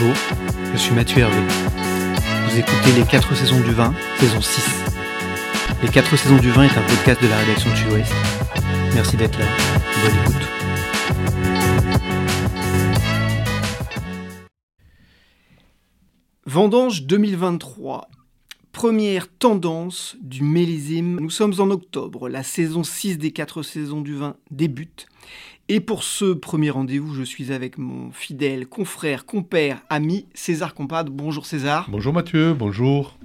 Bonjour, je suis Mathieu Hervé. Vous écoutez Les 4 saisons du vin, saison 6. Les 4 saisons du vin est un podcast de la rédaction de Sud-Ouest. Merci d'être là. Bonne écoute. Vendange 2023. Première tendance du millésime. Nous sommes en octobre. La saison 6 des 4 saisons du vin débute. Et pour ce premier rendez-vous, je suis avec mon fidèle confrère, compère, ami César Compade. Bonjour César. Bonjour Mathieu, bonjour.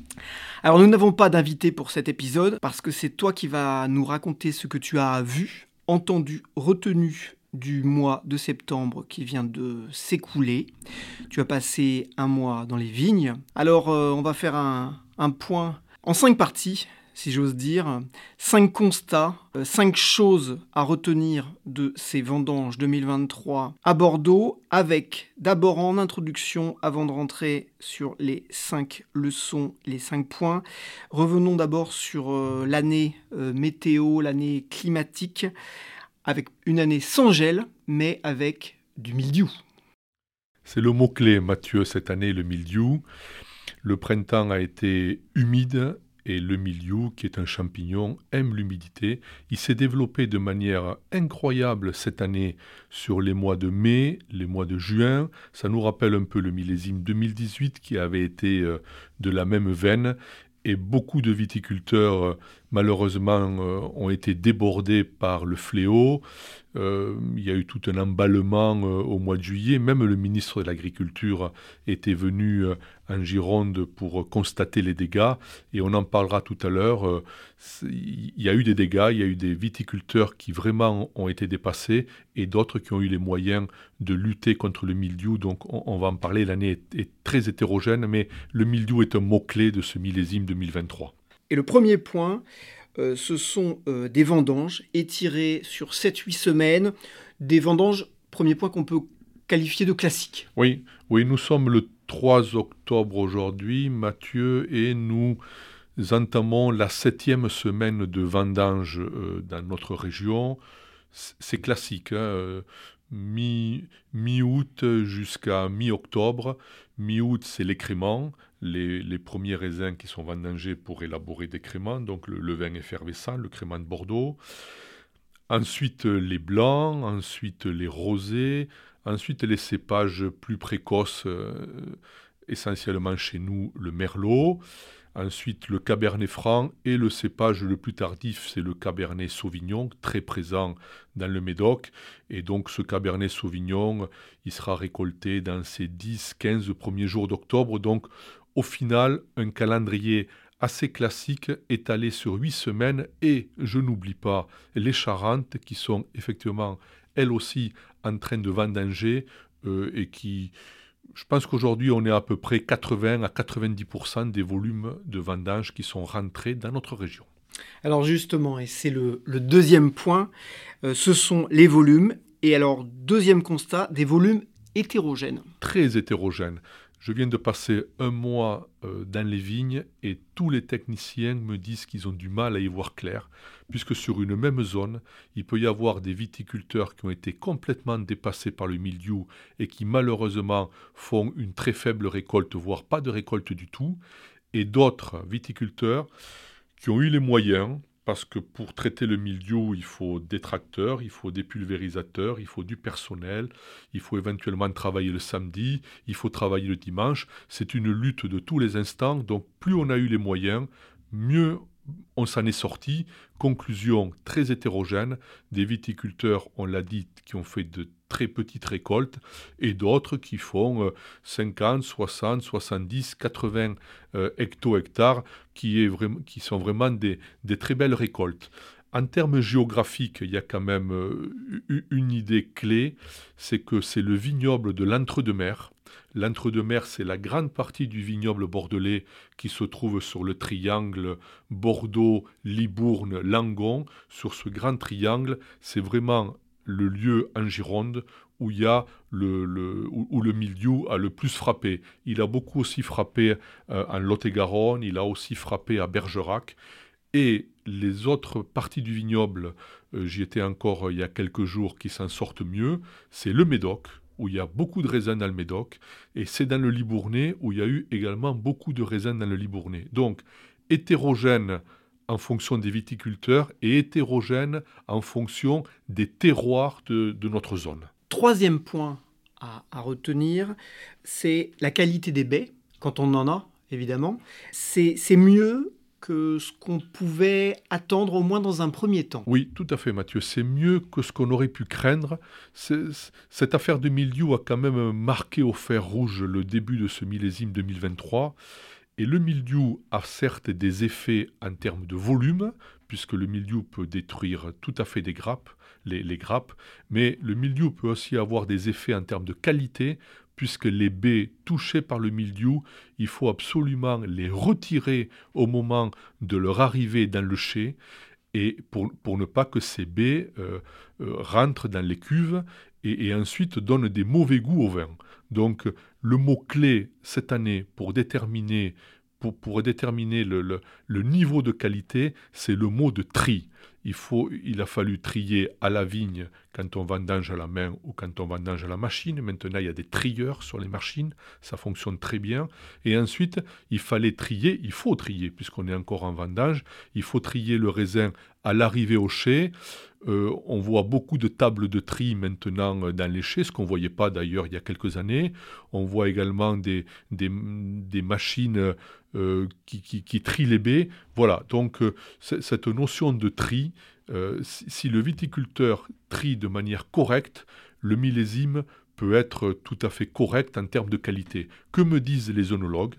Alors nous n'avons pas d'invité pour cet épisode parce que c'est toi qui vas nous raconter ce que tu as vu, entendu, retenu du mois de septembre qui vient de s'écouler. Tu as passé un mois dans les vignes. Alors euh, on va faire un, un point en cinq parties si j'ose dire, cinq constats, euh, cinq choses à retenir de ces vendanges 2023 à Bordeaux, avec d'abord en introduction, avant de rentrer sur les cinq leçons, les cinq points, revenons d'abord sur euh, l'année euh, météo, l'année climatique, avec une année sans gel, mais avec du mildiou. C'est le mot-clé, Mathieu, cette année, le mildiou. Le printemps a été humide et le milieu, qui est un champignon, aime l'humidité. Il s'est développé de manière incroyable cette année sur les mois de mai, les mois de juin. Ça nous rappelle un peu le millésime 2018 qui avait été euh, de la même veine. Et beaucoup de viticulteurs, euh, malheureusement, euh, ont été débordés par le fléau. Euh, il y a eu tout un emballement euh, au mois de juillet. Même le ministre de l'Agriculture était venu en Gironde pour constater les dégâts. Et on en parlera tout à l'heure. Il y a eu des dégâts, il y a eu des viticulteurs qui vraiment ont été dépassés et d'autres qui ont eu les moyens de lutter contre le mildiou. Donc on, va en parler. L'année est, très hétérogène, mais le mildiou est un mot-clé de ce millésime 2023. Et le premier point, euh, ce sont euh, des vendanges étirées sur 7-8 semaines, des vendanges, premier point qu'on peut qualifier de classiques. Oui, oui, nous sommes le 3 octobre aujourd'hui, Mathieu, et nous entamons la septième semaine de vendange euh, dans notre région. C'est classique, hein, mi-août jusqu'à mi-octobre. Mi-août, c'est l'écrément, les, premiers raisins qui sont vendangés pour élaborer des créments, donc le, vin effervescent, le crément de Bordeaux. Ensuite, les blancs, ensuite les rosés, ensuite les cépages plus précoces, euh, essentiellement chez nous le merlot. Ensuite, le Cabernet Franc et le cépage le plus tardif, c'est le Cabernet Sauvignon, très présent dans le Médoc. Et donc, ce Cabernet Sauvignon, il sera récolté dans ces 10-15 premiers jours d'octobre. Donc, au final, un calendrier assez classique étalé sur 8 semaines. Et je n'oublie pas les Charentes qui sont effectivement, elles aussi, en train de vendanger euh, et qui je pense qu'aujourd'hui, on est à peu près 80 à 90% des volumes de vendanges qui sont rentrés dans notre région. Alors justement, et c'est le, deuxième point, euh, ce sont les volumes. Et alors, deuxième constat, des volumes hétérogènes. Très hétérogènes. Je viens de passer un mois euh, dans les vignes et tous les techniciens me disent qu'ils ont du mal à y voir clair, puisque sur une même zone, il peut y avoir des viticulteurs qui ont été complètement dépassés par le milieu et qui malheureusement font une très faible récolte, voire pas de récolte du tout, et d'autres viticulteurs qui ont eu les moyens, parce que pour traiter le mildiou, il faut des tracteurs, il faut des pulvérisateurs, il faut du personnel, il faut éventuellement travailler le samedi, il faut travailler le dimanche. C'est une lutte de tous les instants, donc plus on a eu les moyens, mieux on s'en est sorti. Conclusion très hétérogène. Des viticulteurs, on l'a dit, qui ont fait de très petites récoltes et d'autres qui font 50, 60, 70, 80 hecto-hectares qui, sont vraiment des, des très belles récoltes. En termes géographiques, il y a quand même euh, une idée clé, c'est que c'est le vignoble de l'entre-deux-mer. L'entre-deux-mer, c'est la grande partie du vignoble bordelais qui se trouve sur le triangle Bordeaux, Libourne, Langon. Sur ce grand triangle, c'est vraiment le lieu en Gironde où il y a le, où, le milieu a le plus frappé. Il a beaucoup aussi frappé euh, en Lot-et-Garonne, il a aussi frappé à Bergerac. Et les autres parties du vignoble, euh, j'y étais encore euh, il y a quelques jours, qui s'en sortent mieux, c'est le Médoc, où il y a beaucoup de raisins dans le Médoc, et c'est dans le Libournais où il y a eu également beaucoup de raisins dans le Libournais. Donc, hétérogène en fonction des viticulteurs et hétérogène en fonction des terroirs de, notre zone. Troisième point à, à retenir, c'est la qualité des baies, quand on en a, évidemment. C'est mieux que ce qu'on pouvait attendre au moins dans un premier temps. Oui, tout à fait Mathieu, c'est mieux que ce qu'on aurait pu craindre. Cette affaire de milieu a quand même marqué au fer rouge le début de ce millésime 2023. Et le mildiou a certes des effets en termes de volume, puisque le mildiou peut détruire tout à fait des grappes, les, grappes, mais le mildiou peut aussi avoir des effets en termes de qualité, puisque les baies touchées par le mildiou, il faut absolument les retirer au moment de leur arrivée dans le chai, et pour, ne pas que ces baies euh, euh, rentrent dans les cuves et, ensuite donnent des mauvais goûts au vin. Donc le mot-clé cette année pour déterminer, pour, déterminer le niveau de qualité, c'est le mot de tri il, faut, il a fallu trier à la vigne quand on vendange à la main ou quand on vendange à la machine. Maintenant, il y a des trieurs sur les machines, ça fonctionne très bien. Et ensuite, il fallait trier, il faut trier, puisqu'on est encore en vendange, il faut trier le raisin à l'arrivée au chai. Euh, on voit beaucoup de tables de tri maintenant dans les chais, ce qu'on ne voyait pas d'ailleurs il y a quelques années. On voit également des, machines euh, qui, trient les baies. Voilà, donc euh, cette notion de tri, euh, si, le viticulteur trie de manière correcte, le millésime peut être tout à fait correct en termes de qualité. Que me disent les œnologues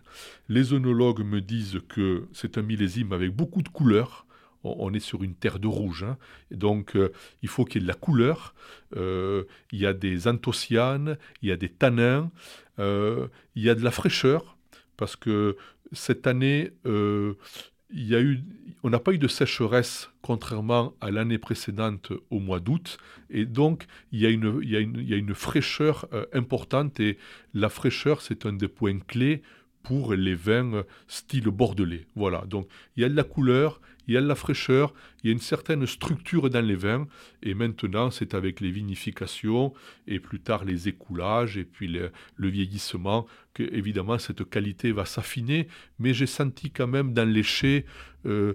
Les œnologues me disent que c'est un millésime avec beaucoup de couleurs. On est sur une terre de rouge, hein. donc il faut qu'il y ait de la couleur. il y a des anthocyanes, il y a des tanins, il y a de la fraîcheur, parce que cette année, euh, il y a eu, on n'a pas eu de sécheresse contrairement à l'année précédente au mois d'août. Et donc, il y a une, il y a une, il y a une fraîcheur euh, importante. Et la fraîcheur, c'est un des points clés pour les vins style bordelais. Voilà, donc il y a de la couleur, il y a de la fraîcheur, il y a une certaine structure dans les vins, et maintenant c'est avec les vinifications, et plus tard les écoulages, et puis le, vieillissement, que évidemment cette qualité va s'affiner, mais j'ai senti quand même dans les chais, euh,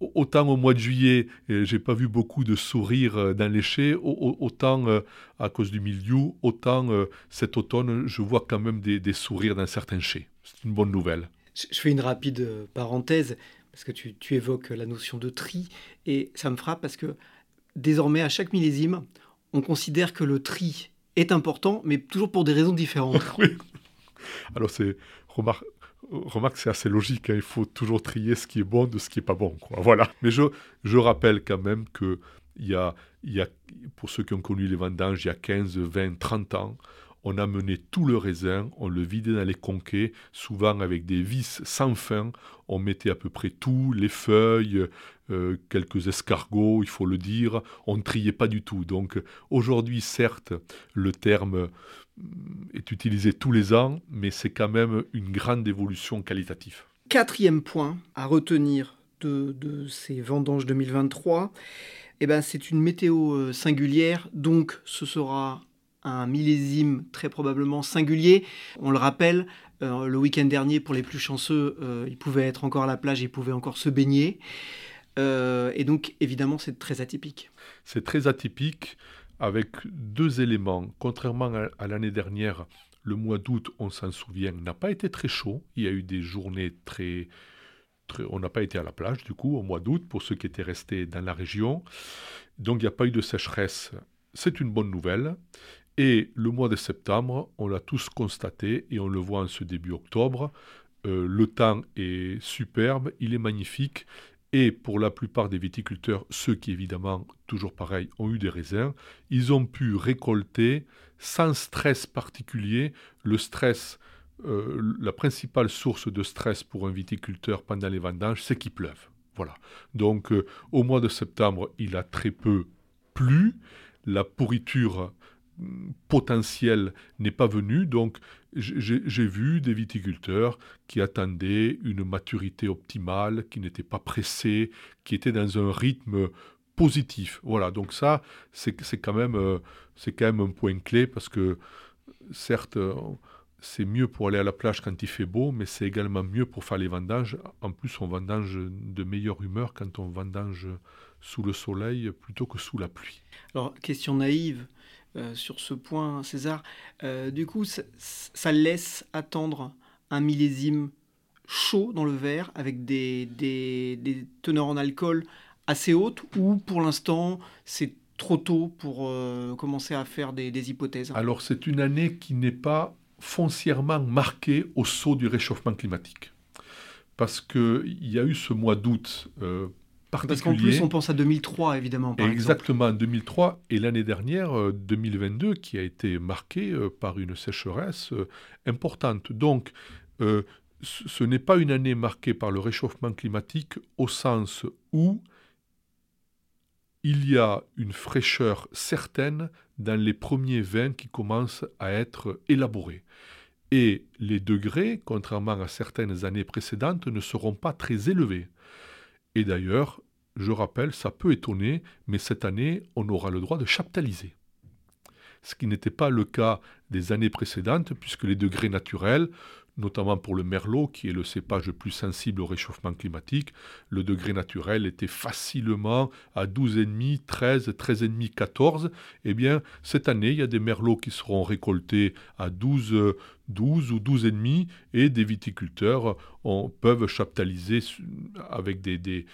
autant au mois de juillet, j'ai pas vu beaucoup de sourires dans les chais, autant euh, à cause du milieu, autant euh, cet automne, je vois quand même des, des sourires dans certains chais. C'est une bonne nouvelle. Je fais une rapide parenthèse parce que tu, évoques la notion de tri, et ça me frappe parce que désormais, à chaque millésime, on considère que le tri est important, mais toujours pour des raisons différentes. Alors, c'est. Remarque, remarque c'est assez logique, hein. il faut toujours trier ce qui est bon de ce qui n'est pas bon. Voilà. Mais je, je rappelle quand même que y a, y a, pour ceux qui ont connu les vendanges il y a 15, 20, 30 ans, on amenait tout le raisin, on le vidait dans les conquets, souvent avec des vis sans fin. On mettait à peu près tout, les feuilles, euh, quelques escargots, il faut le dire. On ne triait pas du tout. Donc aujourd'hui, certes, le terme mm, est utilisé tous les ans, mais c'est quand même une grande évolution qualitative. Quatrième point à retenir de, ces vendanges 2023, eh ben, c'est une météo euh, singulière, donc ce sera un millésime très probablement singulier. On le rappelle, euh, le week-end dernier, pour les plus chanceux, euh, ils pouvaient être encore à la plage, ils pouvaient encore se baigner. Euh, et donc, évidemment, c'est très atypique. C'est très atypique avec deux éléments. Contrairement à, l'année dernière, le mois d'août, on s'en souvient, n'a pas été très chaud. Il y a eu des journées très on n'a pas été à la plage du coup au mois d'août pour ceux qui étaient restés dans la région. Donc il n'y a pas eu de sécheresse. C'est une bonne nouvelle. Et le mois de septembre, on l'a tous constaté et on le voit en ce début octobre. Euh, le temps est superbe, il est magnifique. Et pour la plupart des viticulteurs, ceux qui évidemment, toujours pareil, ont eu des raisins, ils ont pu récolter sans stress particulier. Le stress, euh, la principale source de stress pour un viticulteur pendant les vendanges, c'est qu'il pleuve. Voilà. Donc euh, au mois de septembre, il a très peu plu. La pourriture potentiel n'est pas venu. Donc, j'ai vu des viticulteurs qui attendaient une maturité optimale, qui n'étaient pas pressés, qui étaient dans un rythme positif. Voilà, donc ça, c'est quand, même, euh, quand même un point clé parce que, certes, c'est mieux pour aller à la plage quand il fait beau, mais c'est également mieux pour faire les vendanges. En plus, on vendange de meilleure humeur quand on vendange sous le soleil plutôt que sous la pluie. Alors, question naïve, euh, sur ce point, César. Euh, du coup, ça, laisse attendre un millésime chaud dans le verre avec des, teneurs en alcool assez hautes ou pour l'instant c'est trop tôt pour euh, commencer à faire des, hypothèses? Alors c'est une année qui n'est pas foncièrement marquée au saut du réchauffement climatique. Parce qu'il y a eu ce mois d'août parce qu'en plus, on pense à 2003, évidemment. Exactement, 2003 et l'année dernière, 2022, euh, qui a été marquée euh, par une sécheresse euh, importante. Donc, ce n'est pas une année marquée par le réchauffement climatique au sens où il y a une fraîcheur certaine dans les premiers vins qui commencent à être élaborés. Et les degrés, contrairement à certaines années précédentes, ne seront pas très élevés. Et d'ailleurs, je rappelle, ça peut étonner, mais cette année, on aura le droit de chaptaliser. Ce qui n'était pas le cas des années précédentes, puisque les degrés naturels, notamment pour le merlot, qui est le cépage le plus sensible au réchauffement climatique, le degré naturel était facilement à 12,5, 13, 13,5, 14. Eh bien, cette année, il y a des merlots qui seront récoltés à 12, 12 ou 12,5 et des viticulteurs peuvent chaptaliser avec des,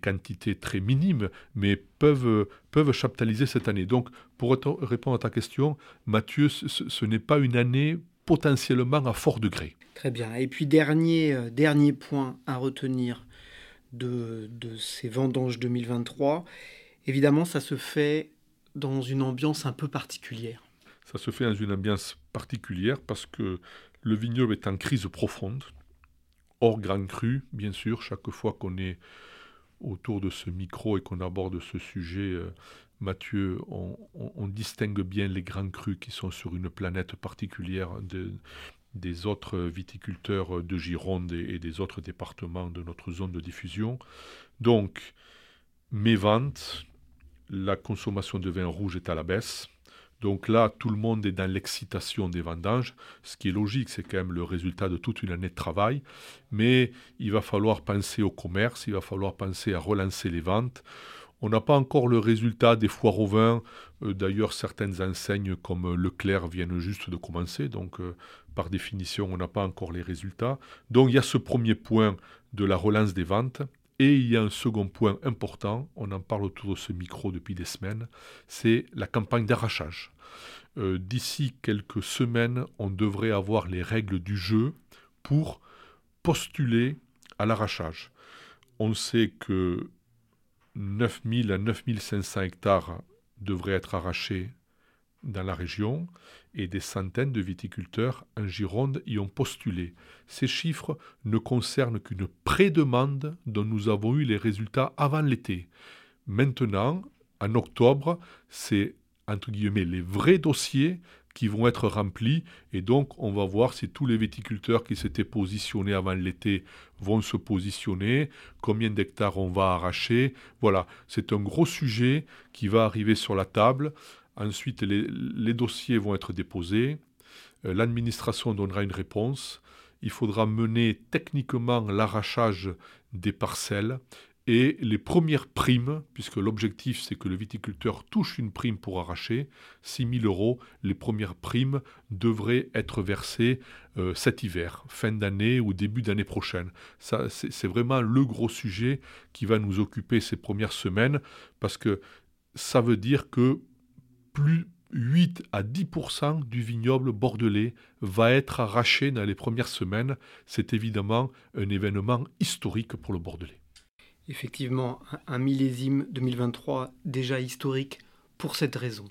quantités très minimes, mais peuvent, peuvent chaptaliser cette année. Donc, pour répondre à ta question, Mathieu, ce, n'est pas une année potentiellement à fort degré. Très bien. Et puis, dernier, euh, dernier point à retenir de, de ces vendanges 2023, évidemment, ça se fait dans une ambiance un peu particulière. Ça se fait dans une ambiance particulière parce que le vignoble est en crise profonde hors grand cru, bien sûr, chaque fois qu'on est autour de ce micro et qu'on aborde ce sujet, euh, Mathieu, on, distingue bien les grands crus qui sont sur une planète particulière des autres viticulteurs de Gironde et, et, des autres départements de notre zone de diffusion. Donc, mes ventes, la consommation de vin rouge est à la baisse. Donc là, tout le monde est dans l'excitation des vendanges, ce qui est logique, c'est quand même le résultat de toute une année de travail. Mais il va falloir penser au commerce, il va falloir penser à relancer les ventes. On n'a pas encore le résultat des foires au vin. Euh, d'ailleurs, certaines enseignes comme Leclerc viennent juste de commencer, donc euh, par définition, on n'a pas encore les résultats. Donc il y a ce premier point de la relance des ventes. Et il y a un second point important, on en parle autour de ce micro depuis des semaines, c'est la campagne d'arrachage. Euh, d'ici quelques semaines, on devrait avoir les règles du jeu pour postuler à l'arrachage. On sait que 9000 à 9500 hectares devraient être arrachés dans la région et des centaines de viticulteurs en Gironde y ont postulé. Ces chiffres ne concernent qu'une pré-demande dont nous avons eu les résultats avant l'été. Maintenant, en octobre, c'est entre guillemets les vrais dossiers qui vont être remplis et donc on va voir si tous les viticulteurs qui s'étaient positionnés avant l'été vont se positionner, combien d'hectares on va arracher. Voilà, c'est un gros sujet qui va arriver sur la table. Ensuite, les, dossiers vont être déposés. Euh, l'administration donnera une réponse. Il faudra mener techniquement l'arrachage des parcelles et les premières primes, puisque l'objectif c'est que le viticulteur touche une prime pour arracher, 6 000 euros, les premières primes devraient être versées euh, cet hiver, fin d'année ou début d'année prochaine. C'est vraiment le gros sujet qui va nous occuper ces premières semaines, parce que ça veut dire que plus 8 à 10% du vignoble bordelais va être arraché dans les premières semaines. C'est évidemment un événement historique pour le Bordelais effectivement un millésime 2023 déjà historique pour cette raison.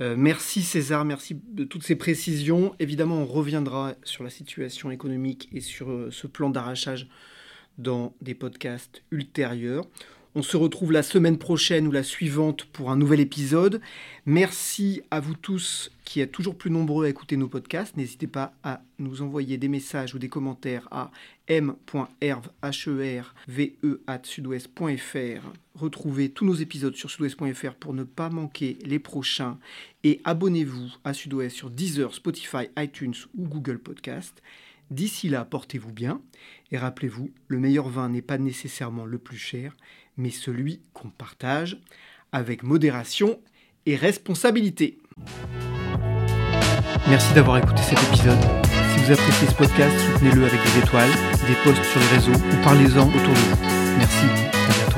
Euh, merci César, merci de toutes ces précisions. Évidemment, on reviendra sur la situation économique et sur euh, ce plan d'arrachage dans des podcasts ultérieurs. On se retrouve la semaine prochaine ou la suivante pour un nouvel épisode. Merci à vous tous qui êtes toujours plus nombreux à écouter nos podcasts. N'hésitez pas à nous envoyer des messages ou des commentaires à m.herve.sudouest.fr. Retrouvez tous nos épisodes sur sudouest.fr pour ne pas manquer les prochains. Et abonnez-vous à Sudouest sur Deezer, Spotify, iTunes ou Google Podcast. D'ici là, portez-vous bien et rappelez-vous, le meilleur vin n'est pas nécessairement le plus cher, mais celui qu'on partage avec modération et responsabilité. Merci d'avoir écouté cet épisode. Si vous appréciez ce podcast, soutenez-le avec des étoiles, des posts sur les réseaux ou parlez-en autour de vous. Merci.